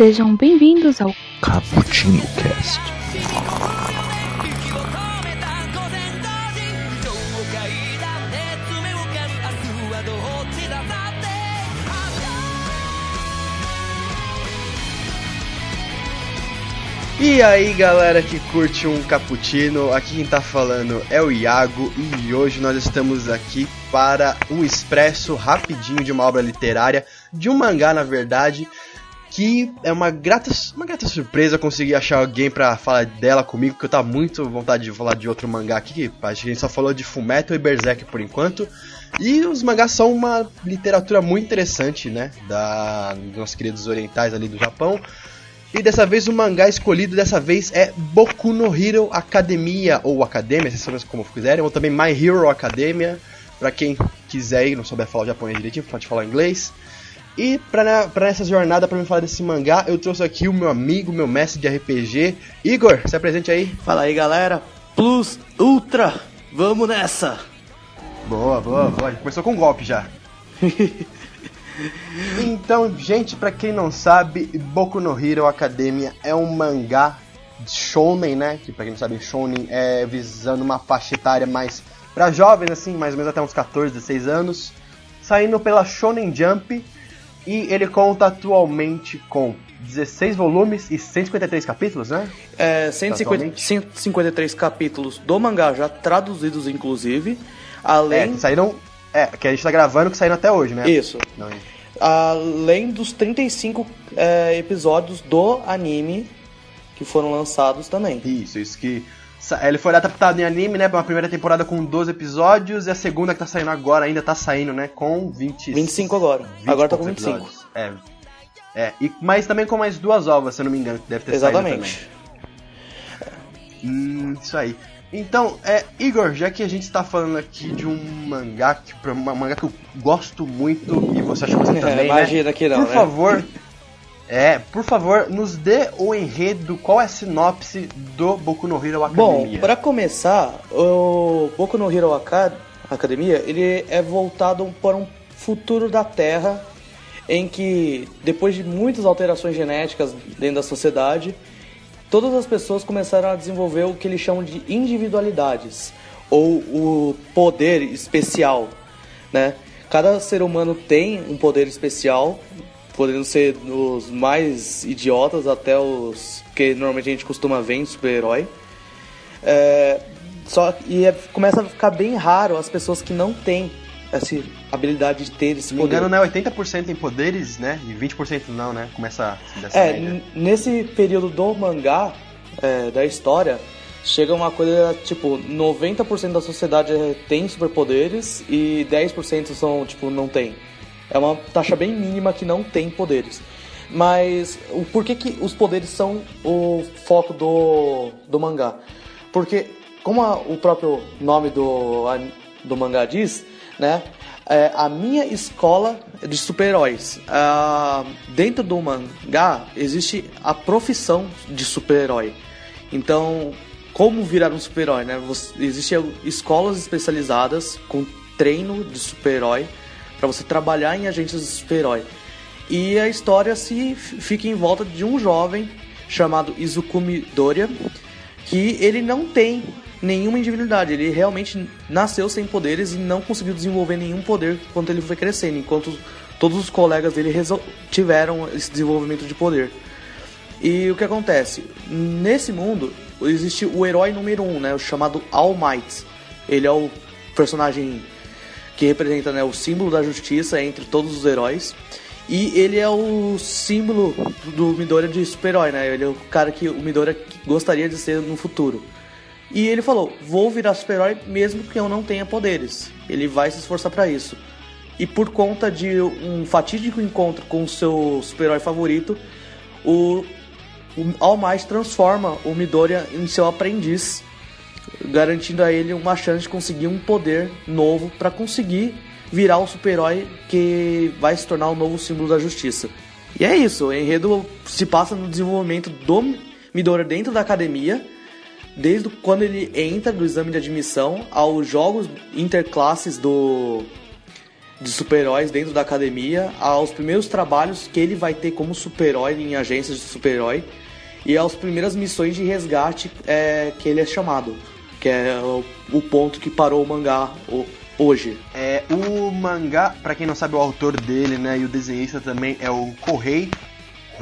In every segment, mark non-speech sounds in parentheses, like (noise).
Sejam bem-vindos ao Cappuccino Cast. E aí galera que curte um cappuccino, aqui quem tá falando é o Iago e hoje nós estamos aqui para um expresso rapidinho de uma obra literária, de um mangá na verdade, que é uma grata, uma grata surpresa conseguir achar alguém para falar dela comigo, que eu tava muito vontade de falar de outro mangá aqui, que a gente só falou de Fumeto e Berserk por enquanto. E os mangás são uma literatura muito interessante, né, da dos nossos queridos orientais ali do Japão. E dessa vez o mangá escolhido dessa vez é Boku no Hero Academia ou Academia, vocês sabem como quiserem, ou também My Hero Academia, para quem quiser e não souber falar japonês direitinho, pode falar inglês. E pra, pra essa jornada, para me falar desse mangá, eu trouxe aqui o meu amigo, meu mestre de RPG, Igor, se apresente aí. Fala aí galera, Plus Ultra, vamos nessa! Boa, boa, boa, começou com um golpe já. (laughs) Então, gente, pra quem não sabe, Boku no Hero Academia é um mangá shonen, né? Que pra quem não sabe, shonen é visando uma faixa etária mais pra jovens, assim, mais ou menos até uns 14, 16 anos. Saindo pela Shonen Jump. E ele conta atualmente com 16 volumes e 153 capítulos, né? É, 150, Atualmente? 153 capítulos do mangá já traduzidos, inclusive. Além. É, que saíram. É, que a gente tá gravando que saíram até hoje, né? Isso. Não, Além dos 35 é, episódios do anime que foram lançados também. Isso, isso que. Ele foi adaptado em anime, né? Uma primeira temporada com 12 episódios e a segunda que tá saindo agora ainda tá saindo, né? Com 20. 25 agora. 20 agora tá com poucos 25. episódios. É. É, e, mas também com mais duas ovas, se eu não me engano, que deve ter saído Exatamente. também. Hum, isso aí. Então, é, Igor, já que a gente está falando aqui de um mangá, que, um mangá que eu gosto muito e você acha que você É, (laughs) também, imagina né? que não, Por né? favor, (laughs) é, por favor, nos dê o enredo, qual é a sinopse do Boku no Hero Bom, Academia? pra começar, o Boku no Hero Acad- Academia, ele é voltado para um futuro da Terra em que, depois de muitas alterações genéticas dentro da sociedade, todas as pessoas começaram a desenvolver o que eles chamam de individualidades, ou o poder especial, né? Cada ser humano tem um poder especial, podendo ser dos mais idiotas até os que normalmente a gente costuma ver em super-herói. É, só e é- começa a ficar bem raro as pessoas que não têm essa habilidade de ter esse Se poder. engano, né, 80% em poderes, né? E 20% não, né? Começa dessa É, média. nesse período do mangá, é, da história, chega uma coisa tipo: 90% da sociedade tem superpoderes e 10% são, tipo, não tem. É uma taxa bem mínima que não tem poderes. Mas o porquê que os poderes são o foco do, do mangá? Porque, como a- o próprio nome do, an- do mangá diz, né? É a minha escola de super-heróis. Ah, dentro do mangá existe a profissão de super-herói. Então, como virar um super-herói, né? Existem escolas especializadas com treino de super-herói para você trabalhar em agências de super-herói. E a história se fica em volta de um jovem chamado Izukumi Doria, que ele não tem nenhuma individualidade, ele realmente nasceu sem poderes e não conseguiu desenvolver nenhum poder enquanto ele foi crescendo, enquanto todos os colegas dele tiveram esse desenvolvimento de poder. E o que acontece? Nesse mundo existe o herói número um, né, o chamado All Might. Ele é o personagem que representa né, o símbolo da justiça entre todos os heróis. E ele é o símbolo do Midoriya de super-herói, né? Ele é o cara que o Midoriya gostaria de ser no futuro. E ele falou: Vou virar super-herói mesmo que eu não tenha poderes. Ele vai se esforçar para isso. E por conta de um fatídico encontro com o seu super-herói favorito, o, o All Might transforma o Midoriya em seu aprendiz, garantindo a ele uma chance de conseguir um poder novo para conseguir virar o super-herói que vai se tornar o novo símbolo da justiça. E é isso, o enredo se passa no desenvolvimento do Midoriya dentro da academia, desde quando ele entra do exame de admissão aos jogos interclasses do de super-heróis dentro da academia, aos primeiros trabalhos que ele vai ter como super-herói em agências de super-herói e às primeiras missões de resgate é, que ele é chamado, que é o, o ponto que parou o mangá o, hoje. É, o mangá, para quem não sabe o autor dele, né, e o desenhista também é o Kohei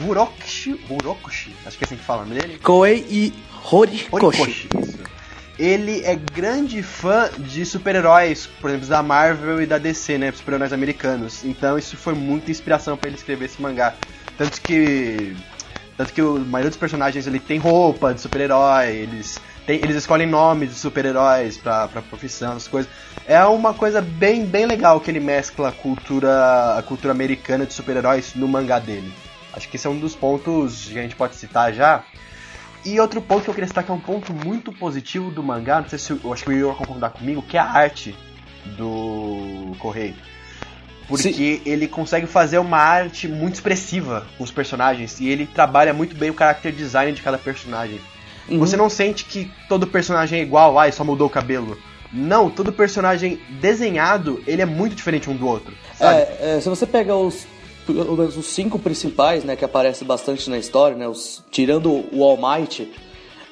Hurokoshi, Hurokoshi, acho que é assim que fala o nome dele. Kohei e Horikoshi. Ele é grande fã de super-heróis, por exemplo, da Marvel e da DC, né, super-heróis americanos. Então isso foi muita inspiração para ele escrever esse mangá. Tanto que tanto que o maioria dos personagens ele tem roupa de super-herói, eles tem, eles escolhem nomes de super-heróis pra, pra profissão, as coisas. É uma coisa bem, bem legal que ele mescla a cultura, a cultura americana de super-heróis no mangá dele. Acho que esse é um dos pontos que a gente pode citar já. E outro ponto que eu queria citar que é um ponto muito positivo do mangá, não sei se eu acho que o Igor concordar comigo, que é a arte do Correio. Porque Sim. ele consegue fazer uma arte muito expressiva com os personagens e ele trabalha muito bem o character design de cada personagem. Uhum. Você não sente que todo personagem é igual, ai, só mudou o cabelo. Não, todo personagem desenhado, ele é muito diferente um do outro. É, é, se você pega os os cinco principais, né, que aparecem bastante na história, né, os, tirando o All Might,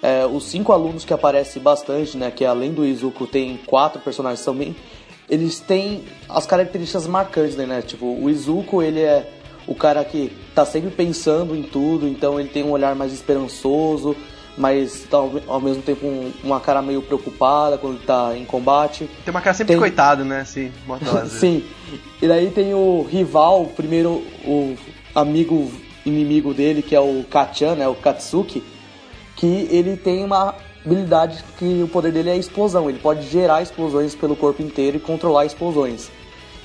é, os cinco alunos que aparecem bastante, né, que além do Izuku tem quatro personagens também, eles têm as características marcantes, né, né, tipo, o Izuku, ele é o cara que tá sempre pensando em tudo, então ele tem um olhar mais esperançoso, mas tá, ao mesmo tempo um, uma cara meio preocupada quando ele tá em combate. Tem uma cara sempre tem... coitado, né? Assim, (laughs) Sim. E daí tem o rival, o primeiro, o amigo inimigo dele, que é o Kachan, né? O Katsuki, que ele tem uma habilidade que o poder dele é explosão. Ele pode gerar explosões pelo corpo inteiro e controlar explosões.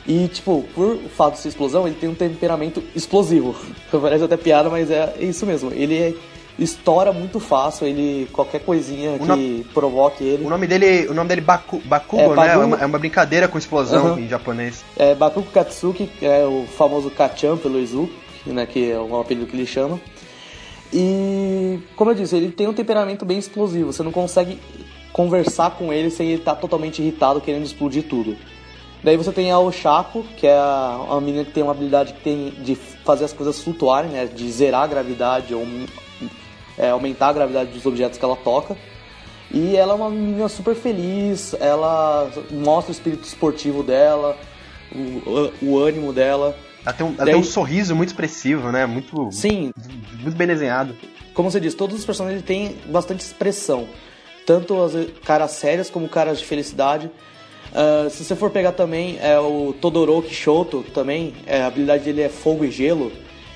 E, tipo, por fato de ser explosão, ele tem um temperamento explosivo. (laughs) Parece até piada, mas é isso mesmo. Ele é estoura muito fácil, ele qualquer coisinha que no... provoque ele. O nome dele, o nome dele Baku, Bakugo, é, né? É uma, é uma, brincadeira com explosão uhum. em japonês. É Bakugo Katsuki, que é o famoso Kachan pelo Izuku, né, que é um apelido que ele chama. E como eu disse, ele tem um temperamento bem explosivo, você não consegue conversar com ele sem ele estar tá totalmente irritado querendo explodir tudo. Daí você tem a Oshako, que é a, a menina que tem uma habilidade que tem de fazer as coisas flutuarem, né? De zerar a gravidade ou é, aumentar a gravidade dos objetos que ela toca. E ela é uma menina super feliz, ela mostra o espírito esportivo dela, o, o ânimo dela. Ela tem, um, ela Daí, tem um sorriso muito expressivo, né? Muito, sim. muito bem desenhado. Como você disse, todos os personagens têm bastante expressão. Tanto as caras sérias como caras de felicidade. Uh, se você for pegar também é, o Todoroki Shoto também, é, a habilidade dele é fogo e gelo.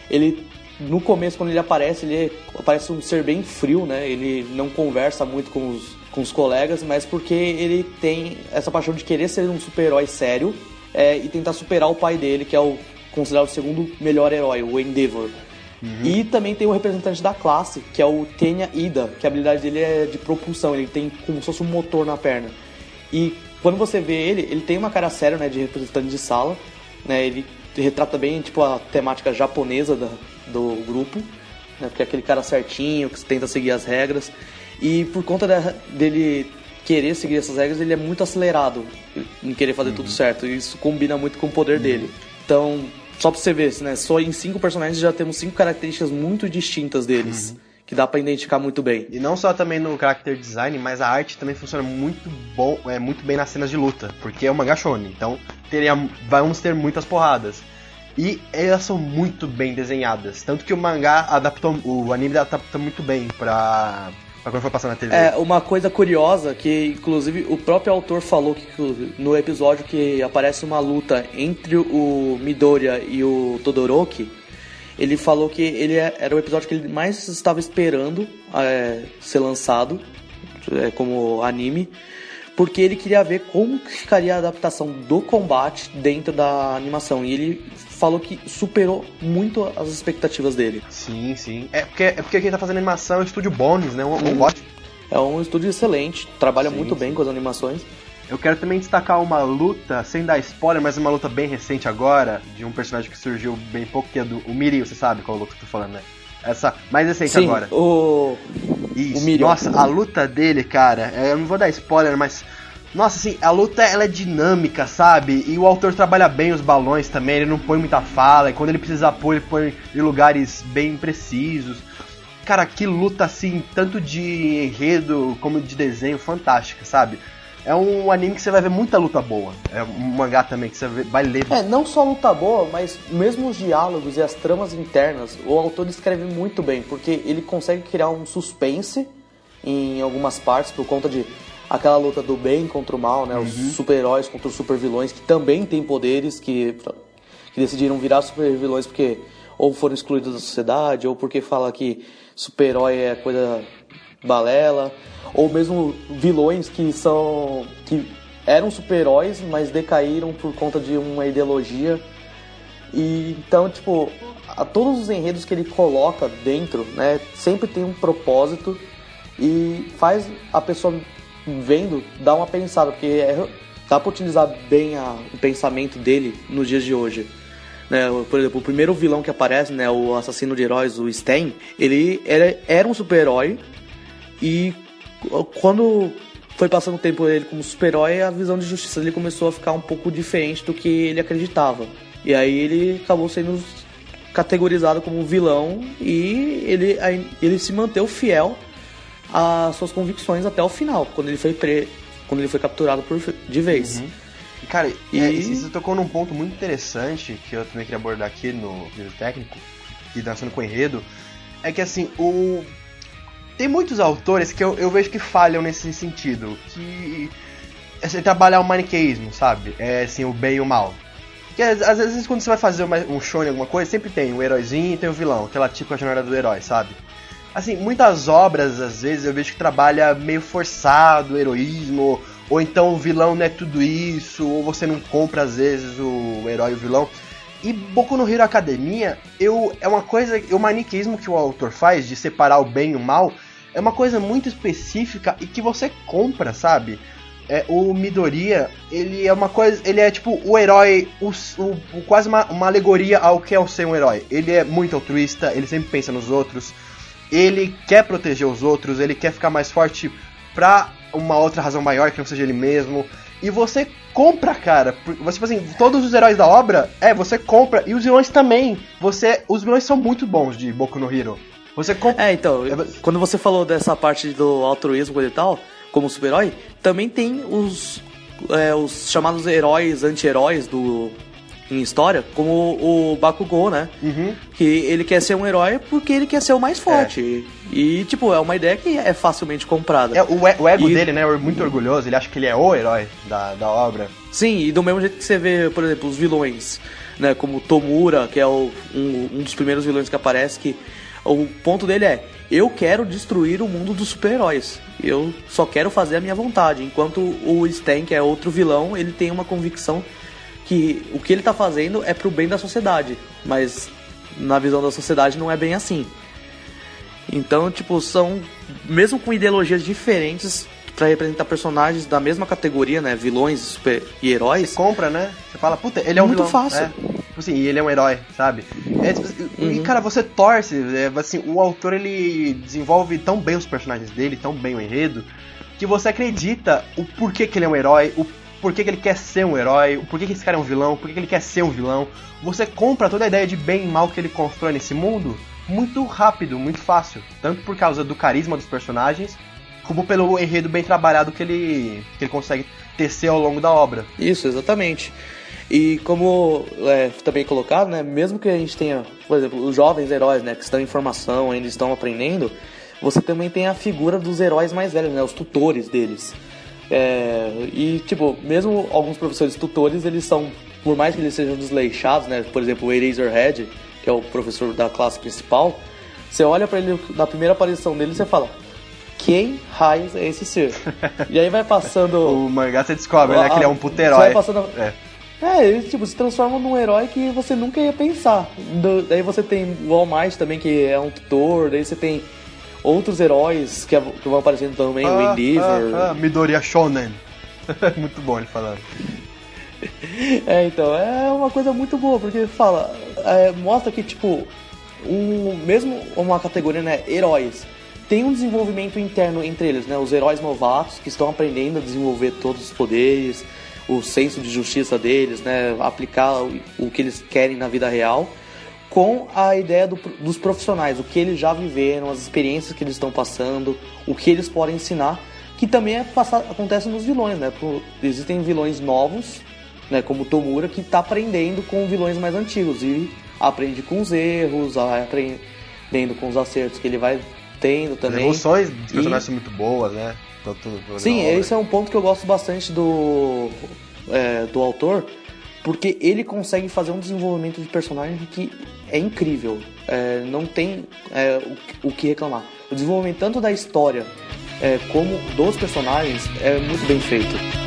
Ele no começo, quando ele aparece, ele parece um ser bem frio, né? Ele não conversa muito com os, com os colegas, mas porque ele tem essa paixão de querer ser um super-herói sério é, e tentar superar o pai dele, que é o considerado o segundo melhor herói, o Endeavor. Uhum. E também tem o representante da classe, que é o Tenya Ida, que a habilidade dele é de propulsão, ele tem como se fosse um motor na perna. E quando você vê ele, ele tem uma cara séria, né, de representante de sala, né, ele retrata bem, tipo, a temática japonesa da, do grupo, né? Porque é aquele cara certinho, que tenta seguir as regras. E por conta dele querer seguir essas regras, ele é muito acelerado em querer fazer uhum. tudo certo. E isso combina muito com o poder uhum. dele. Então, só pra você ver, né? Só em cinco personagens já temos cinco características muito distintas deles. Uhum. Que dá para identificar muito bem. E não só também no character design, mas a arte também funciona muito bom, é muito bem nas cenas de luta, porque é uma gachone. Então, teria, vamos ter muitas porradas. E elas são muito bem desenhadas. Tanto que o mangá adaptou. O anime adaptou muito bem pra. pra quando foi passar na TV. É, uma coisa curiosa que, inclusive, o próprio autor falou que no episódio que aparece uma luta entre o Midoriya e o Todoroki. Ele falou que ele é, era o episódio que ele mais estava esperando é, ser lançado é, como anime porque ele queria ver como ficaria a adaptação do combate dentro da animação. E ele falou que superou muito as expectativas dele. Sim, sim. É porque, é porque quem tá fazendo animação é o estúdio Bones, né? Um, um. É um estúdio excelente, trabalha sim, muito sim. bem com as animações. Eu quero também destacar uma luta, sem dar spoiler, mas uma luta bem recente agora, de um personagem que surgiu bem pouco, que é do o Miri, você sabe qual luta que eu tô falando, né? Essa mais recente Sim, agora. O. Isso. O Nossa, a luta dele, cara, eu não vou dar spoiler, mas Nossa, assim, a luta ela é dinâmica, sabe? E o autor trabalha bem os balões também, ele não põe muita fala, e quando ele precisa pôr, ele põe em lugares bem precisos. Cara, que luta assim, tanto de enredo como de desenho, fantástica, sabe? É um anime que você vai ver muita luta boa. É um mangá também que você vai ler. É, não só luta boa, mas mesmo os diálogos e as tramas internas, o autor escreve muito bem, porque ele consegue criar um suspense em algumas partes por conta de aquela luta do bem contra o mal, né? Os Uhum. super-heróis contra os super-vilões que também têm poderes, que, que decidiram virar super-vilões porque ou foram excluídos da sociedade, ou porque fala que super-herói é coisa balela, ou mesmo vilões que são que eram super-heróis, mas decaíram por conta de uma ideologia. E então, tipo, a, todos os enredos que ele coloca dentro, né, sempre tem um propósito e faz a pessoa vendo dar uma pensada, porque é, dá pra utilizar bem a- o pensamento dele nos dias de hoje. Né, por exemplo, o primeiro vilão que aparece, né, o assassino de heróis, o Sten, ele era, era um super-herói e quando foi passando o tempo ele como super-herói, a visão de justiça dele começou a ficar um pouco diferente do que ele acreditava. E aí ele acabou sendo categorizado como um vilão e ele, ele se manteve fiel às suas convicções até o final, quando ele foi pre... quando ele foi capturado por de vez. E, Cara, E- é, e você tocou num ponto muito interessante que eu também queria abordar aqui no vídeo técnico, e dançando com enredo, é que assim, o. Tem muitos autores que eu, eu vejo que falham nesse sentido, que é trabalhar o maniqueísmo, sabe? É assim, o bem e o mal. Que às, vezes quando você vai fazer uma, um show em alguma coisa, sempre tem o heróizinho e tem o vilão, aquela tipo a jornada do herói, sabe? Assim, muitas obras, às vezes, eu vejo que trabalha meio forçado, o heroísmo, ou então o vilão não é tudo isso, ou você não compra, às vezes, o herói e o vilão. E Boku no Hero Academia, eu, é uma coisa, o maniqueísmo que o autor faz, de separar o bem e o mal, é uma coisa muito específica e que você compra, sabe? É, o Midoriya, ele é uma coisa. Ele é tipo o herói, o, o- o- quase uma, uma alegoria ao que é o ser um herói. Ele é muito altruísta, ele sempre pensa nos outros, ele quer proteger os outros, ele quer ficar mais forte pra uma outra razão maior que não seja ele mesmo. E você compra, cara. Você, tipo assim, todos os heróis da obra, é, você compra. E os vilões também. Você. Os vilões são muito bons de Boku no Hero. Você compra. É, então, quando você falou dessa parte do altruísmo e tal, como super-herói, também tem os, é, os chamados heróis anti-heróis do em história, como o Bakugou, né? Uhum. Que ele quer ser um herói porque ele quer ser o mais forte. E, tipo, é uma ideia que é facilmente comprada. É, o, e- o ego E- dele, né, é muito orgulhoso, ele acha que ele é o herói da, da obra. Sim, e do mesmo jeito que você vê, por exemplo, os vilões, né, como Tomura, que é o- um, um dos primeiros vilões que aparece, que o ponto dele é: eu quero destruir o mundo dos super-heróis. Eu só quero fazer a minha vontade. Enquanto o Stan, que é outro vilão, ele tem uma convicção que o que ele tá fazendo é pro bem da sociedade, mas na visão da sociedade não é bem assim. Então, tipo, são mesmo com ideologias diferentes pra representar personagens da mesma categoria, né, vilões super- e heróis. Compra, né? Você fala, puta, ele é um Muito vilão. fácil. É. Tipo assim, e ele é um herói, sabe? É, tipo, E, Uhum. cara, você torce. é, assim, o autor, ele desenvolve tão bem os personagens dele, tão bem o enredo, que você acredita o porquê que ele é um herói, o porquê que ele quer ser um herói, o porquê que esse cara é um vilão, o porquê que ele quer ser um vilão. Você compra toda a ideia de bem e mal que ele constrói nesse mundo muito rápido, muito fácil. Tanto por causa do carisma dos personagens, como pelo enredo bem trabalhado que ele, que ele consegue tecer ao longo da obra. Isso, exatamente. E como é, também colocado, né, mesmo que a gente tenha, por exemplo, os jovens heróis, né, que estão em formação, ainda estão aprendendo, você também tem a figura dos heróis mais velhos, né, os tutores deles. É, e, tipo, mesmo alguns professores tutores, eles são, por mais que eles sejam desleixados, né, por exemplo, o Eraserhead, que é o professor da classe principal, você olha pra ele na primeira aparição dele e você fala, quem raios é esse ser? (laughs) e aí vai passando... O mangá você descobre, né, que ele é um puto herói. vai passando- É. É, ele tipo, se transforma num herói que você nunca ia pensar. Do- daí você tem o All Might também, que é um tutor, daí você tem outros heróis que, que vão aparecendo também, o Ah, Endeavor. ah, ah, Midoriya Shonen. (laughs) Muito bom ele falando. (laughs) É, então, é uma coisa muito boa, porque fala, é, mostra que, tipo, um, mesmo uma categoria, né, heróis, tem um desenvolvimento interno entre eles, né? Os heróis novatos que estão aprendendo a desenvolver todos os poderes, o senso de justiça deles, né? Aplicar o, que eles querem na vida real, com a ideia do, dos profissionais, o que eles já viveram, as experiências que eles estão passando, o que eles podem ensinar, que também é passar, acontece nos vilões, né? existem vilões novos, né? Como Tomura, que está aprendendo com vilões mais antigos e aprende com os erros, aprendendo com os acertos que ele vai tendo também. As emoções dos personagens e... são muito boas, né? Tanto Sim, esse é um ponto que eu gosto bastante do, é, do autor, porque ele consegue fazer um desenvolvimento de personagem que é incrível. É, não tem é, o, o, que reclamar. O desenvolvimento tanto da história é, como dos personagens é muito bem feito.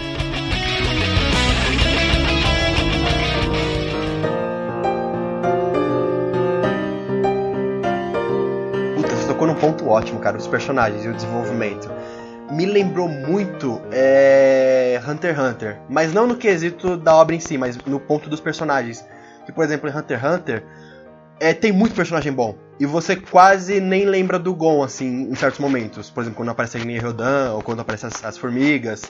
Ótimo, cara, os personagens e o desenvolvimento. Me lembrou muito é, Hunter x Hunter, mas não no quesito da obra em si, mas no ponto dos personagens. Que, por exemplo, em Hunter x Hunter, é, tem muito personagem bom. E você quase nem lembra do Gon, assim, em certos momentos. Por exemplo, quando aparece a Guinea Rodan, ou quando aparecem as, as, formigas.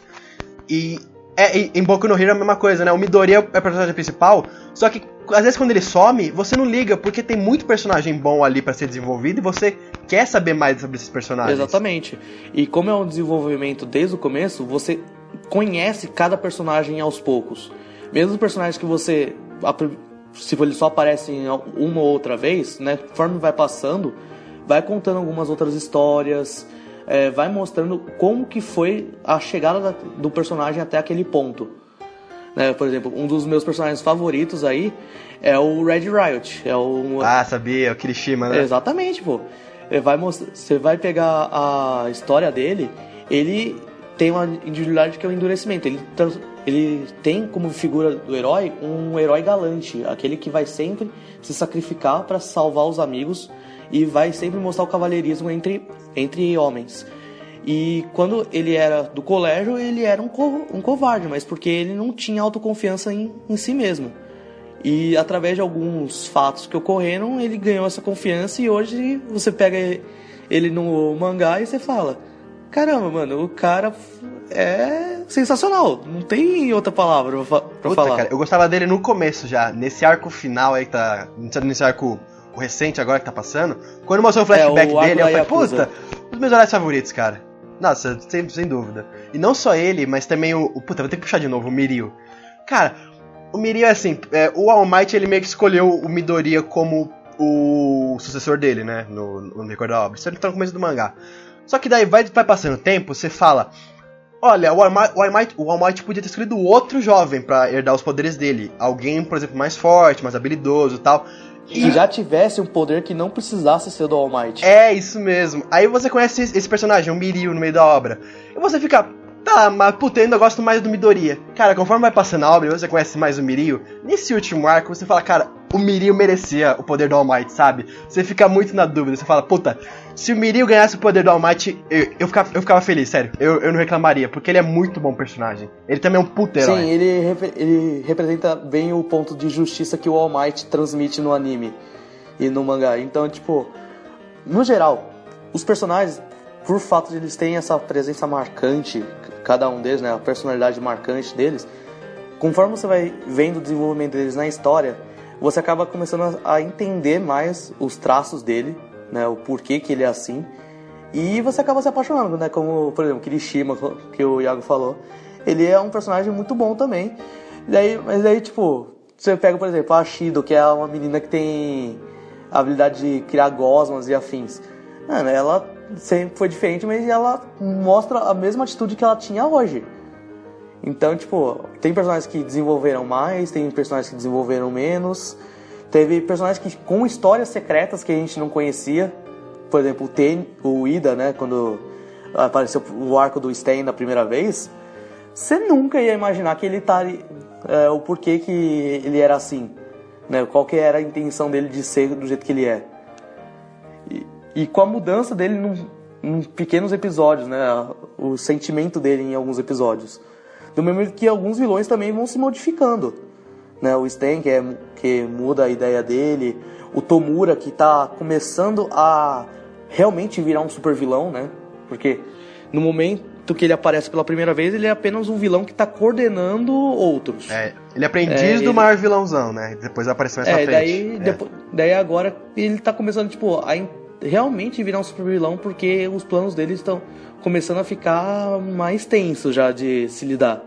E é, em Boku no Hero é a mesma coisa, né? O Midori é o personagem principal, só que às vezes quando ele some, você não liga, porque tem muito personagem bom ali para ser desenvolvido e você quer saber mais sobre esses personagens. Exatamente. E como é um desenvolvimento desde o começo, você conhece cada personagem aos poucos. Mesmo os personagens que você se eles só aparecem uma ou outra vez, né? Conforme vai passando, vai contando algumas outras histórias, é, vai mostrando como que foi a chegada da, do personagem até aquele ponto. Né? Por exemplo, um dos meus personagens favoritos aí é o Red Riot. É o... Ah, sabia, o Kirishima, né? Exatamente, pô. Vai você vai pegar a história dele, ele tem uma individualidade que é o endurecimento. Ele, ele tem como figura do herói um herói galante, aquele que vai sempre se sacrificar para salvar os amigos e vai sempre mostrar o cavalheirismo entre, entre homens. E quando ele era do colégio, ele era um, co um covarde, mas porque ele não tinha autoconfiança em, em si mesmo. E através de alguns fatos que ocorreram, ele ganhou essa confiança e hoje você pega ele no mangá e você fala: Caramba, mano, o cara é sensacional. Não tem outra palavra pra, pra Puta, falar. Cara, eu gostava dele no começo já, nesse arco final aí que tá. Nesse arco o recente agora que tá passando, quando mostrou o flashback é, o dele, eu falei, puta, os meus horários favoritos, cara. Nossa, sem, sem dúvida. E não só ele, mas também o, o. Puta, vou ter que puxar de novo, o Mirio. Cara, o Mirio é assim, é, o All Might ele meio que escolheu o Midoriya como o sucessor dele, né? No, no record da obra. Isso tá no começo do mangá. Só que daí vai, vai passando o tempo, você fala. Olha, o All, Might, o, All Might, o All Might podia ter escolhido outro jovem para herdar os poderes dele. Alguém, por exemplo, mais forte, mais habilidoso e tal. Que já tivesse um poder que não precisasse ser do All Might. É, isso mesmo. Aí você conhece esse personagem, o Mirio, no meio da obra. E você fica, Tá, mas puta, eu ainda gosto mais do Midoriya. Cara, conforme vai passando a obra e você conhece mais o Mirio, nesse último arco você fala, cara, o Mirio merecia o poder do All Might, sabe? Você fica muito na dúvida, você fala, puta, se o Mirio ganhasse o poder do All Might, eu, eu, ficava, eu ficava feliz, sério. Eu, eu não reclamaria, porque ele é muito bom personagem. Ele também é um puta herói. Sim, ele, ele representa bem o ponto de justiça que o All Might transmite no anime e no mangá. Então, tipo, no geral, os personagens por fato de eles terem essa presença marcante, cada um deles, né, a personalidade marcante deles, conforme você vai vendo o desenvolvimento deles na história, você acaba começando a entender mais os traços dele, né, o porquê que ele é assim, e você acaba se apaixonando, né, como, por exemplo, Kirishima, que o Iago falou, ele é um personagem muito bom também, daí, mas aí, tipo, você pega, por exemplo, a Shido, que é uma menina que tem a habilidade de criar gosmas e afins. Mano, ela sempre foi diferente, mas ela mostra a mesma atitude que ela tinha hoje. Então, tipo, tem personagens que desenvolveram mais, tem personagens que desenvolveram menos. Teve personagens que com histórias secretas que a gente não conhecia. Por exemplo, o, Ten, o Ida, né? Quando apareceu o arco do Stain da primeira vez. Você nunca ia imaginar que ele tá é, o porquê que ele era assim, né? Qual que era a intenção dele de ser do jeito que ele é. E, com a mudança dele em pequenos episódios, né? O sentimento dele em alguns episódios. Do mesmo que alguns vilões também vão se modificando. Né? O Sten, que, é, que muda a ideia dele. O Tomura, que está começando a realmente virar um super vilão, né? Porque no momento que ele aparece pela primeira vez, ele é apenas um vilão que tá coordenando outros. É, ele é aprendiz É, do ele- maior vilãozão, né? Depois apareceu mais É, frente. daí, É. depois, daí agora ele tá começando, tipo, a realmente virar um super vilão porque os planos dele estão começando a ficar mais tensos já de se lidar.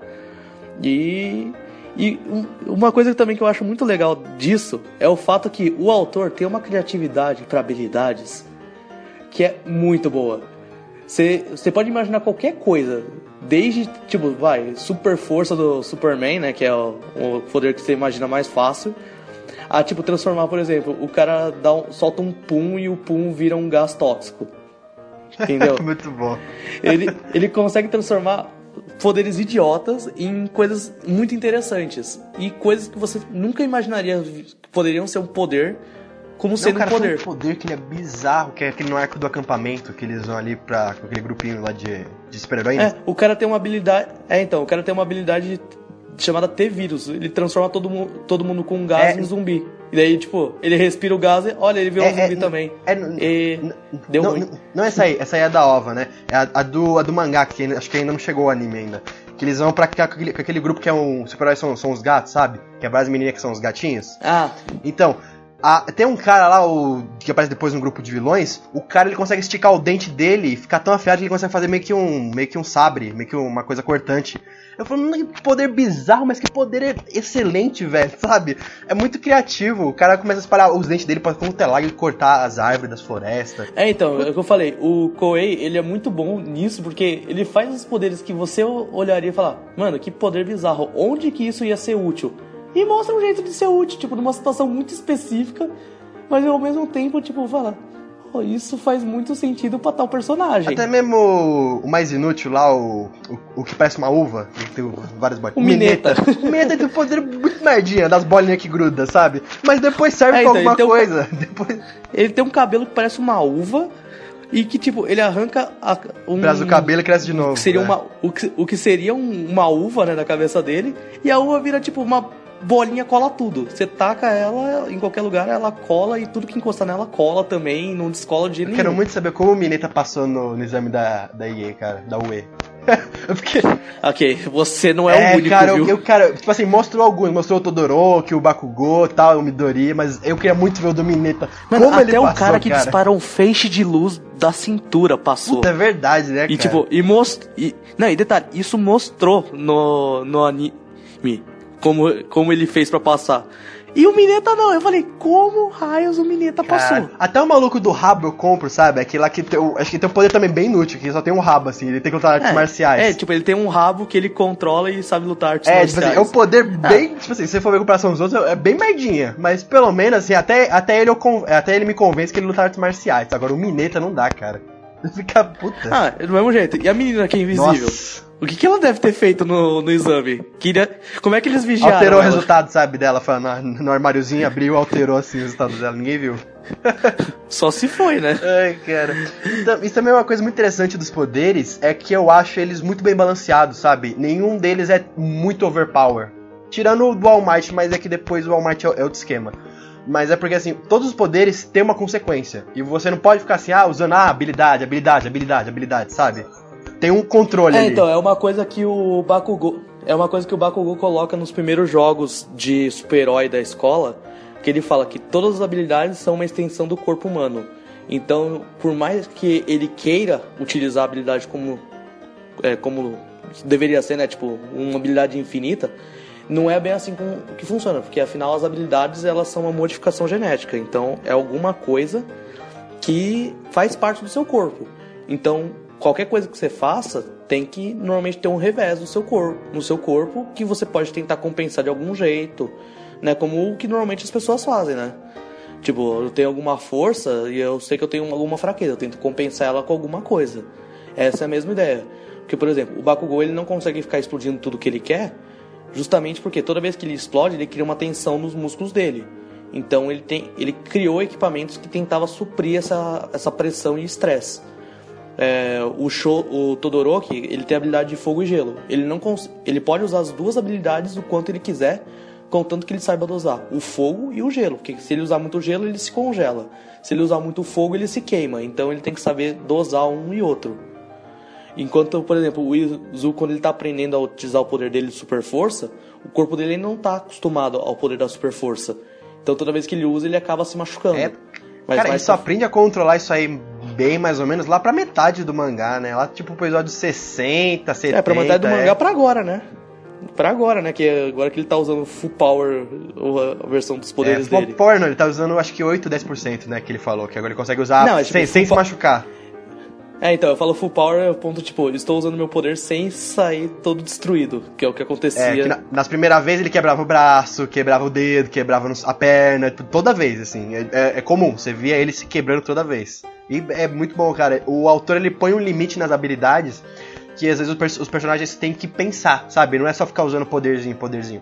E, e um- uma coisa também que eu acho muito legal disso é o fato que o autor tem uma criatividade para habilidades que é muito boa. Você você pode imaginar qualquer coisa, desde, tipo, vai, super força do Superman, né, que é o, o poder que você imagina mais fácil, a, tipo, transformar, por exemplo, o cara dá um- solta um pum e o pum vira um gás tóxico. Entendeu? (laughs) Muito bom. ele, ele consegue transformar poderes idiotas em coisas muito interessantes. E coisas que você nunca imaginaria que poderiam ser um poder, como Não, sendo cara, um poder. tem um poder que ele é bizarro, que é aquele no arco do acampamento, que eles vão ali pra com aquele grupinho lá de, de super-herói. É, o cara tem uma habilidade. É, então, o cara tem uma habilidade chamada T-vírus. Ele transforma todo, mu todo mundo com um gás É. em zumbi. E daí, tipo, ele respira o gás e olha, ele virou um zumbi também. É, E n- deu não, ruim. não é essa aí, essa aí é da OVA, né? É a, a do, a do mangá, que acho que ainda não chegou o anime ainda. Que eles vão pra cá com aquele, com aquele grupo que é um. Super-heróis são, são os gatos, sabe? Que é várias meninas que são os gatinhos. Ah, Então, a- tem um cara lá, o, que aparece depois no grupo de vilões, o cara ele consegue esticar o dente dele e ficar tão afiado que ele consegue fazer meio que um, meio que um sabre, meio que uma coisa cortante. Eu falo, "Mano, que poder bizarro, mas que poder excelente, velho, (laughs) sabe? É muito criativo. O cara começa a espalhar os dentes dele pra como telar e cortar as árvores das florestas. É, então, é o que eu falei, o Koei, ele é muito bom nisso, porque ele faz os poderes que você olharia e falar, mano, que poder bizarro, onde que isso ia ser útil? E mostra um jeito de ser útil, tipo, numa situação muito específica, mas ao mesmo tempo, tipo, fala, "Oh, isso faz muito sentido pra tal personagem. Até mesmo o mais inútil lá, o, o, o que parece uma uva, tem várias bolinhas. O Mineta. O Mineta tem um poder muito merdinha, das bolinhas que grudam, sabe? Mas depois serve É, pra então, alguma ele tem um- coisa. (laughs) Depois... Ele tem um cabelo que parece uma uva, e que, tipo, ele arranca a, um... Traz o cabelo e cresce de novo. que seria né? uma, o, que, o que seria um- uma uva, né, na cabeça dele, e a uva vira tipo uma bolinha cola tudo. Você taca ela em qualquer lugar, ela cola e tudo que encostar nela cola também, não descola de Eu nenhum. quero muito saber como o Mineta passou no, no exame da, da IE, cara, da UE. (laughs) fiquei. Ok, você não é, o único, cara, viu? eu, eu, cara, tipo assim, mostrou alguns, mostrou o Todoroki, o Bakugou tal, o Midori, mas eu queria muito ver o do Mineta. Mano, como até ele o passou, cara que dispara um feixe de luz da cintura passou. Puta, é verdade, né, E cara? tipo, e most... e Não, e detalhe, isso mostrou no, no anime como, como ele fez pra passar. E o Mineta não, eu falei, como raios o Mineta passou? Cara, até o maluco do rabo eu compro, sabe? Aquele lá que tem, acho que tem um poder também bem inútil, que só tem um rabo, assim, ele tem que lutar artes marciais. É, tipo, ele tem um rabo que ele controla e sabe lutar artes É, tipo marciais. assim, é um poder bem. Tipo assim, se você for ver a comparação dos outros, é bem merdinha. Mas pelo menos, assim, até, até, ele, eu até ele me convence que ele luta artes marciais. Agora o Mineta não dá, cara. (laughs) Fica puta. Ah, do mesmo jeito. E a menina que é invisível? Nossa. O que, que ela deve ter feito no, no exame? Queria... Como é que eles vigiaram Alterou o ela? resultado, sabe, dela. Foi no, no armáriozinho, abriu, alterou assim o resultado dela. Ninguém viu. (laughs) Só se foi, né? Ai, cara. Então, isso também é uma coisa muito interessante dos poderes, é que eu acho eles muito bem balanceados, sabe? Nenhum deles é muito overpower. Tirando o do All Might, mas é que depois o All Might é é outro esquema. Mas é porque assim, todos os poderes têm uma consequência. E você não pode ficar assim, ah, usando ah, habilidade, habilidade, habilidade, habilidade, sabe? Tem um controle É, ali. então, é uma coisa que o Bakugou... É uma coisa que o Bakugou coloca nos primeiros jogos de super-herói da escola, que ele fala que todas as habilidades são uma extensão do corpo humano. Então, por mais que ele queira utilizar a habilidade como, é, como deveria ser, né? Tipo, uma habilidade infinita, não é bem assim que funciona, porque afinal as habilidades elas são uma modificação genética. Então, é alguma coisa que faz parte do seu corpo. Então, qualquer coisa que você faça tem que normalmente ter um revés no seu corpo, no seu corpo que você pode tentar compensar de algum jeito, né? Como o que normalmente as pessoas fazem, né? Tipo, eu tenho alguma força e eu sei que eu tenho alguma fraqueza, eu tento compensar ela com alguma coisa. Essa é a mesma ideia. Porque, por exemplo, o Bakugou ele não consegue ficar explodindo tudo que ele quer, justamente porque toda vez que ele explode, ele cria uma tensão nos músculos dele. Então ele, tem, ele criou equipamentos que tentava suprir essa, essa pressão e estresse. É, o, Sho, o Todoroki ele tem a habilidade de fogo e gelo. Ele não ele pode usar as duas habilidades o quanto ele quiser, contanto que ele saiba dosar o fogo e o gelo, porque se ele usar muito gelo, ele se congela. Se ele usar muito fogo, ele se queima. Então ele tem que saber dosar um e outro. Enquanto, por exemplo, o Izu, quando ele tá aprendendo a utilizar o poder dele de super força, o corpo dele não tá acostumado ao poder da super força. Então toda vez que ele usa, ele acaba se machucando. É, Mas cara, ele só aprende a controlar isso aí bem mais ou menos lá pra metade do mangá, né? Lá tipo pro episódio 60, 70. É, pra metade do é. mangá pra agora, né? Pra agora, né? Que agora que ele tá usando full power, a versão dos poderes é, full dele. Full power não, ele tá usando acho que 8, 10%, né? Que ele falou, que agora ele consegue usar não, é, tipo, sem se machucar. É, então, eu falo full power, é o ponto, tipo, estou usando meu poder sem sair todo destruído, que é o que acontecia. É, que na, nas primeiras vezes ele quebrava o braço, quebrava o dedo, quebrava a perna, toda vez, assim. É, é, é, comum, você via ele se quebrando toda vez. E é muito bom, cara. O autor, ele põe um limite nas habilidades que às vezes os, os personagens têm que pensar, sabe? Não é só ficar usando poderzinho, poderzinho.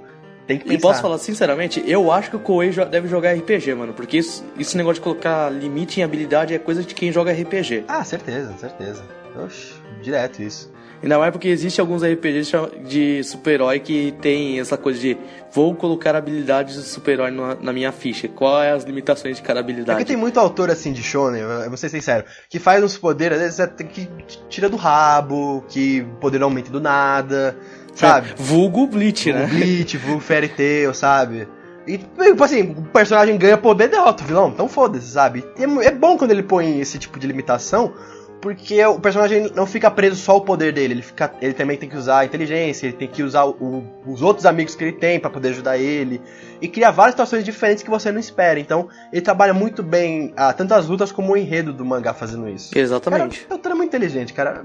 Tem que pensar. E posso falar sinceramente, eu acho que o Koei deve jogar RPG, mano. Porque isso, esse negócio de colocar limite em habilidade é coisa de quem joga RPG. Ah, certeza, certeza. Oxi, direto isso. Ainda mais porque existe alguns RPGs de super-herói que tem essa coisa de vou colocar habilidades de super-herói na, minha ficha. Quais é as limitações de cada habilidade? É que tem muito autor assim de shonen, eu vou ser sincero, que faz uns poderes, às vezes é que tira do rabo, que o poder aumenta do nada sabe? Vulgo Bleach, né? Bleach, vulgo Fairy Tail, sabe? E, tipo assim, o personagem ganha poder, derrota o vilão, então foda-se, sabe? E é, é bom quando ele põe esse tipo de limitação, porque o personagem não fica preso só ao poder dele, ele, fica, ele também tem que usar a inteligência, ele tem que usar o, os outros amigos que ele tem para poder ajudar ele, e criar várias situações diferentes que você não espera. Então, ele trabalha muito bem ah, tanto as lutas como o enredo do mangá fazendo isso. Exatamente. Cara, o autor é muito inteligente, cara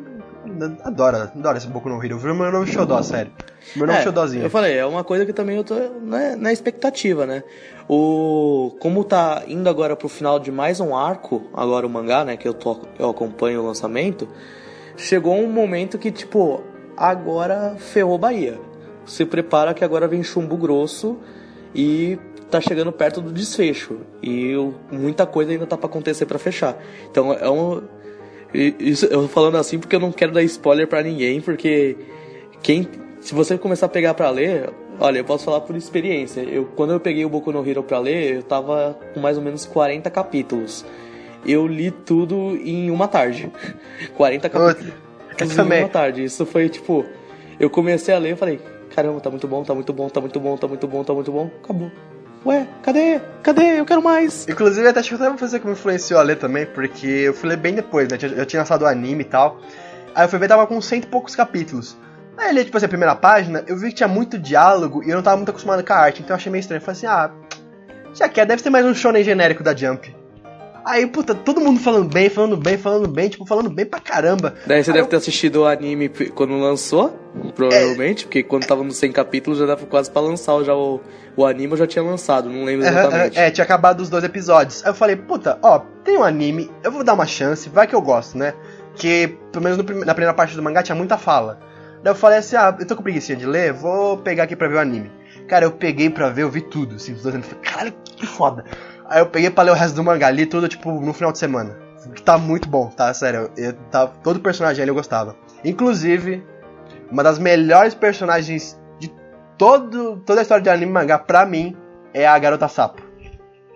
adora, adora esse Boku no Hero. Virou meu novo xodó, sério. Meu novo é, xodózinho. Eu falei, é uma coisa que também eu tô na, na expectativa, né? O, como tá indo agora pro final de mais um arco, agora o mangá, né? Que eu, tô, eu acompanho o lançamento. Chegou um momento que, tipo, agora ferrou Bahia. Se prepara que agora vem chumbo grosso e tá chegando perto do desfecho. E eu, muita coisa ainda tá para acontecer para fechar. Então é um isso, eu tô falando assim porque eu não quero dar spoiler para ninguém, porque quem se você começar a pegar para ler, olha, eu posso falar por experiência. Eu quando eu peguei o Boku no Hero para ler, eu tava com mais ou menos 40 capítulos. Eu li tudo em uma tarde. (laughs) 40 capítulos em uma tarde. Isso foi tipo, eu comecei a ler e falei, caramba, tá muito bom, tá muito bom, tá muito bom, tá muito bom, tá muito bom, acabou ué, cadê? Cadê? Eu quero mais. Inclusive, até acho que até você que me influenciou a ler também, porque eu fui ler bem depois, né? Eu tinha lançado o anime e tal. Aí eu fui ver, tava com cento e poucos capítulos. Aí eu li, tipo assim, a primeira página, eu vi que tinha muito diálogo e eu não tava muito acostumado com a arte, então eu achei meio estranho. Eu falei assim, ah, já que é, deve ser mais um shonen genérico da Jump. Aí, puta, todo mundo falando bem, falando bem, falando bem, tipo, falando bem pra caramba. Daí você Aí deve eu... ter assistido o anime quando lançou, provavelmente, é... porque quando tava nos 100 capítulos já dava quase pra lançar já o, o anime, eu já tinha lançado, não lembro exatamente. É, é, tinha acabado os dois episódios. Aí eu falei, puta, ó, tem um anime, eu vou dar uma chance, vai que eu gosto, né? Que, pelo menos no, na primeira parte do mangá, tinha muita fala. Daí eu falei assim, ah, eu tô com preguiça de ler, vou pegar aqui pra ver o anime. Cara, eu peguei pra ver, eu vi tudo, assim, os dois anos. Caralho, que foda. Aí eu peguei pra ler o resto do mangá, li tudo, tipo, no final de semana. Tá muito bom, tá? Sério, eu, tá, todo personagem ali eu gostava. Inclusive, uma das melhores personagens de todo, toda a história de anime mangá, pra mim, é a Garota Sapo.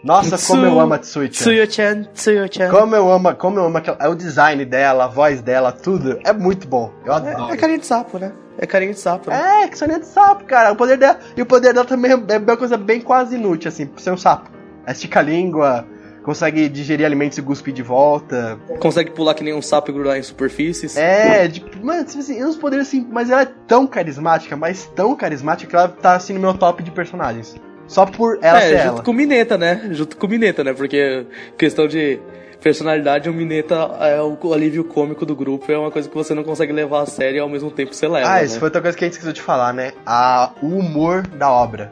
Nossa, Tsu, como eu amo a Tsuyu-chan. Tsuyu-chan, Tsuyu-chan. Como eu amo, como eu amo é o design dela, a voz dela, tudo. É muito bom. Eu adoro. É, é carinha de sapo, né? É carinha de sapo. Né? É, que carinha de sapo, cara. O poder dela, e o poder dela também é uma coisa bem quase inútil, assim, por ser um sapo estica a língua, consegue digerir alimentos e cuspir de volta. Consegue pular que nem um sapo e grudar em superfícies. É, tipo, mano, tipo assim, uns poderes assim, mas ela é tão carismática, mas tão carismática que ela tá assim no meu top de personagens. Só por ela é, ser junto ela. com Mineta, né? Junto com Mineta, né? Porque questão de personalidade, o Mineta é o alívio cômico do grupo, é uma coisa que você não consegue levar a sério e ao mesmo tempo você leva. Ah, isso né? foi outra coisa que a gente esqueceu de falar, né? A, o humor da obra.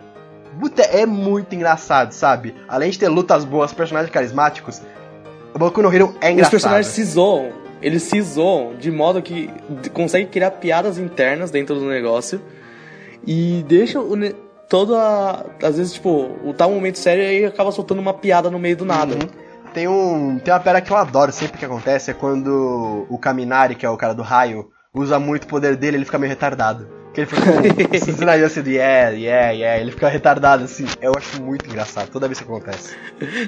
Puta, é muito engraçado, sabe? Além de ter lutas boas, personagens carismáticos, o Boku no Hero é engraçado. Os personagens se zoam. Eles se zoam de modo que consegue criar piadas internas dentro do negócio e deixa o todo a, às vezes tipo o tal momento sério e acaba soltando uma piada no meio do nada. Uhum. Tem um tem uma piada que eu adoro sempre que acontece é quando o Kaminari, que é o cara do raio, usa muito o poder dele, ele fica meio retardado. Que ele fica com esses sinais assim yeah, yeah, yeah. Ele fica retardado assim. Eu acho muito engraçado toda vez que acontece.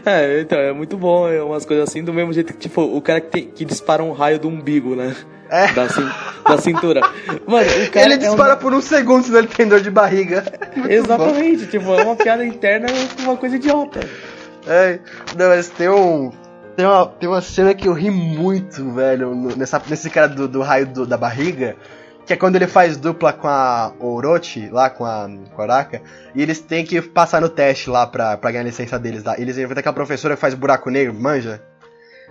É, então, é muito bom, é umas coisas assim, do mesmo jeito que, tipo, o cara que, tem, que dispara um raio do umbigo, né? É. Da, cin da cintura. Mano, o cara. Ele é dispara um... por um segundo, senão ele tem dor de barriga. (laughs) Muito Exatamente, bom. tipo, é uma piada interna, uma coisa idiota. É, não, mas tem um. Tem uma, tem uma cena que eu ri muito, velho, nessa, nesse cara do, do raio do, da barriga. Que é quando ele faz dupla com a Orochi, lá com a, com a Araka, e eles têm que passar no teste lá pra, pra ganhar a licença deles lá. Eles inventam aquela professora que faz buraco negro, manja?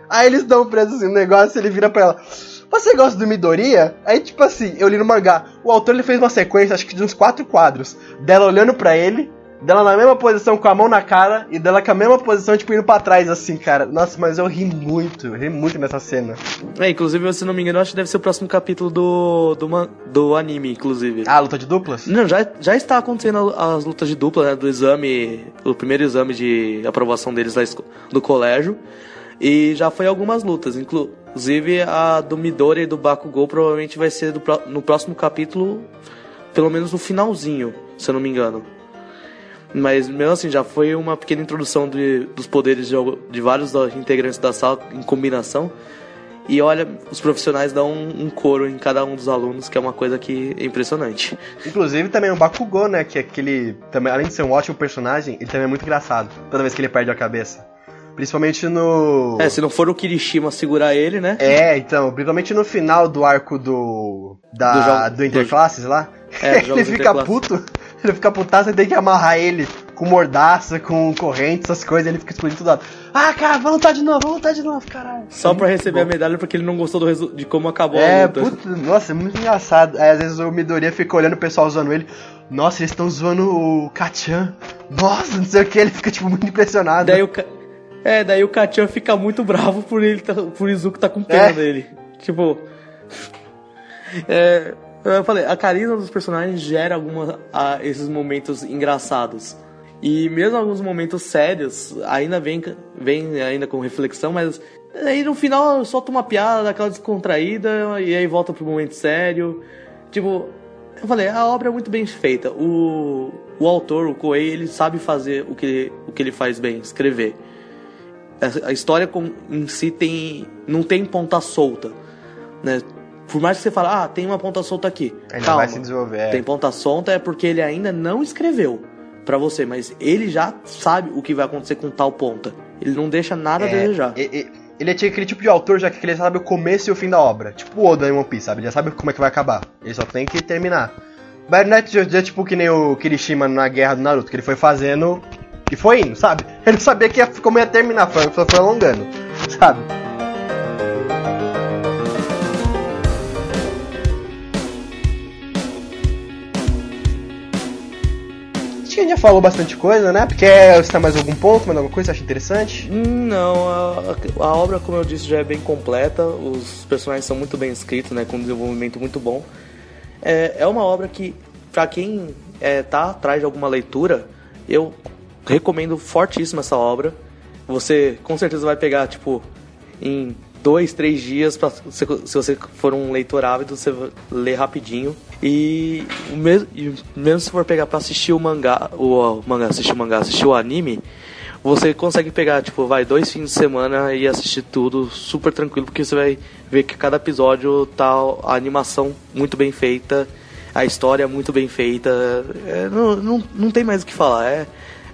Aí eles dão pra assim, um negócio e ele vira pra ela. Você gosta do Midoriya? Aí, tipo assim, eu li no mangá. O autor ele fez uma sequência, acho que de uns quatro quadros, dela olhando pra ele, dela na mesma posição com a mão na cara e dela com a mesma posição, tipo, indo pra trás, assim, cara. Nossa, mas eu ri muito, eu ri muito nessa cena. É, inclusive, se não me engano, acho que deve ser o próximo capítulo do, do, do anime, inclusive. Ah, luta de duplas? Não, já, já está acontecendo as lutas de dupla, né, do exame, o primeiro exame de aprovação deles do colégio. E já foi algumas lutas, inclusive a do Midori e do Bakugou provavelmente vai ser do, no próximo capítulo, pelo menos no finalzinho, se eu não me engano. Mas mesmo assim, já foi uma pequena introdução de, dos poderes de, de vários integrantes da sala em combinação. E olha, os profissionais dão um, um coro em cada um dos alunos, que é uma coisa que é impressionante. Inclusive também o Bakugou, né? Que é aquele. Também, além de ser um ótimo personagem, ele também é muito engraçado. Toda vez que ele perde a cabeça. Principalmente no. É, se não for o Kirishima segurar ele, né? É, então, principalmente no final do arco do. Da, do, do Interclasses do... lá. É, (laughs) ele fica puto. (laughs) Ele fica putaço e tem que amarrar ele com mordaça, com corrente, essas coisas, ele fica explodindo tudo. Ah, cara, vamos lutar de novo, vamos lutar de novo, caralho. Só pra receber Bom. a medalha porque ele não gostou do de como acabou é, a luta. Puta, nossa, é muito engraçado. Aí às vezes o Midoriya fica olhando o pessoal usando ele. Nossa, eles estão zoando o Kachan. Nossa, não sei o que, ele fica tipo muito impressionado. Daí o, é, daí o Kachan fica muito bravo por ele tá, por Izuku tá com pena é. dele. Tipo. (laughs) É, eu falei, a carisma dos personagens gera alguma, a, esses momentos engraçados. E mesmo alguns momentos sérios, ainda vem, vem ainda com reflexão, mas aí no final solta uma piada, daquela descontraída, e aí volta pro momento sério. Tipo, eu falei, a obra é muito bem feita. O, o autor, o Koei, ele sabe fazer o que, o que ele faz bem, escrever a história em si tem não tem ponta solta, né? Por mais que você fale, ah, tem uma ponta solta aqui. Ele Calma, vai se desenvolver. É. Tem ponta solta é porque ele ainda não escreveu para você, mas ele já sabe o que vai acontecer com tal ponta. Ele não deixa nada é, a desejar. Ele, ele é aquele tipo de autor já que ele sabe o começo e o fim da obra. Tipo o Oda em One Piece, sabe? Ele já sabe como é que vai acabar. Ele só tem que terminar. Bayonetta já é tipo que nem o Kirishima na guerra do Naruto, que ele foi fazendo e foi indo, sabe? (laughs) Ele não sabia que ia, como ia terminar, foi, só foi alongando, sabe? Que a gente já falou bastante coisa, né? Porque está mais algum ponto, mais alguma coisa que você acha interessante? Não, a, a, obra, como eu disse, já é bem completa. Os personagens são muito bem escritos, né? Com um desenvolvimento muito bom. É, é uma obra que, para quem é, tá atrás de alguma leitura, eu recomendo fortíssimo essa obra. Você com certeza vai pegar, tipo, em dois, três dias, pra, se, se você for um leitor ávido, você lê rapidinho. E mesmo, mesmo se for pegar para assistir o mangá, o, o mangá, assistir o mangá, assistir o anime, você consegue pegar, tipo, vai dois fins de semana e assistir tudo super tranquilo, porque você vai ver que cada episódio tá a animação muito bem feita, a história muito bem feita. É, não, não, não tem mais o que falar. É,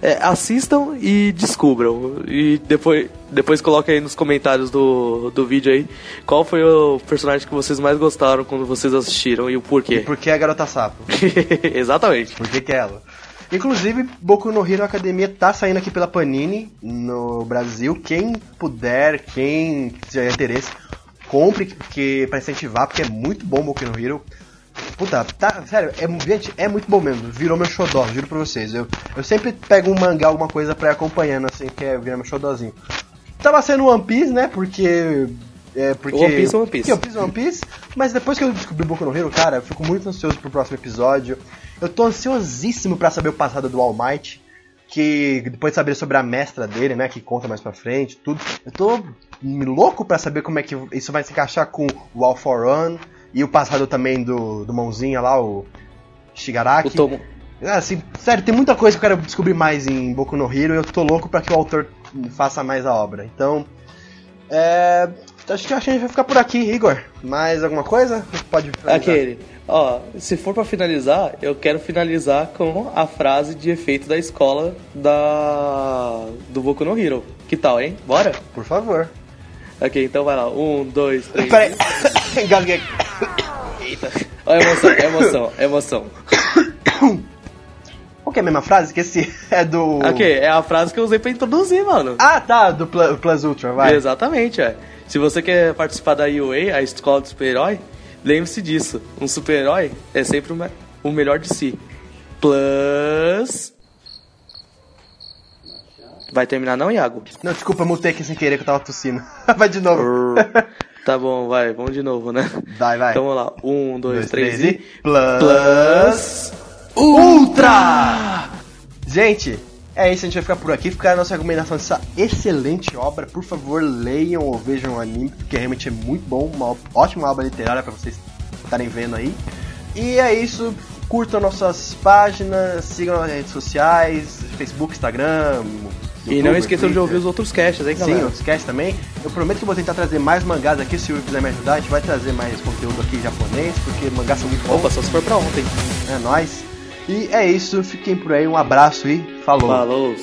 é, assistam e descubram. E depois, depois coloquem aí nos comentários do, do vídeo aí qual foi o personagem que vocês mais gostaram quando vocês assistiram e o porquê. E por que a garota sapo? (laughs) Exatamente. Por que, que é ela? Inclusive, Boku no Hero Academia tá saindo aqui pela Panini no Brasil. Quem puder, quem tiver interesse, compre porque para incentivar, porque é muito bom Boku no Hero. Puta, tá, sério, é, gente, é muito bom mesmo. Virou meu xodó, juro pra vocês. Eu, eu sempre pego um mangá, alguma coisa pra ir acompanhando, assim, que é virar meu xodózinho. Tava sendo One Piece, né? Porque. É, porque. One Piece, One Piece. One Piece, One Piece. Mas depois que eu descobri Boku no Hero, cara, eu fico muito ansioso pro próximo episódio. Eu tô ansiosíssimo para saber o passado do All Might. Que depois de saber sobre a mestra dele, né? Que conta mais pra frente, tudo. Eu tô louco para saber como é que isso vai se encaixar com o All for One. E o passado também do, do Mãozinha lá, o. Shigaraki. O Tomo. Assim, sério, tem muita coisa que eu quero descobrir mais em Boku no Hero e eu tô louco pra que o autor faça mais a obra. Então, é, acho que a gente vai ficar por aqui, Igor. Mais alguma coisa? Pode finalizar. Aquele. Ó, se for pra finalizar, eu quero finalizar com a frase de efeito da escola da do Boku no Hero. Que tal, hein? Bora? Por favor. Ok, então vai lá. Um, dois, três. Peraí, (coughs) engasguei. Eita. Ó, emoção, emoção, emoção. Qual que é a mesma frase? Que esse é do. Ok, é a frase que eu usei pra introduzir, mano. Ah, tá, do Pl- Plus Ultra, vai. Exatamente, é. Se você quer participar da UA, a escola do super-herói, lembre-se disso. Um super-herói é sempre o melhor de si. Plus. Vai terminar não, Iago? Não, desculpa, mutei aqui sem querer que eu tava tossindo. (laughs) vai de novo. tá bom, vai, vamos de novo, né? Vai, vai. Então vamos lá. Um, dois, Dois, três, três e. Plus. Ultra! Gente, é isso, a gente vai ficar por aqui. Ficar a nossa recomendação dessa excelente obra. Por favor, leiam ou vejam o anime, porque realmente é muito bom. Uma ótima obra literária pra vocês estarem vendo aí. E é isso. Curtam nossas páginas, sigam nas redes sociais, Facebook, Instagram. E não esqueçam de ouvir os outros casts, hein, galera? Sim, não esquece também. Eu prometo que vou tentar trazer mais mangás aqui, se o Silvio quiser me ajudar. A gente vai trazer mais conteúdo aqui em japonês, porque mangás são muito bons. Opa, só se for pra ontem. É nóis. E é isso, fiquem por aí, um abraço e falou. Falou.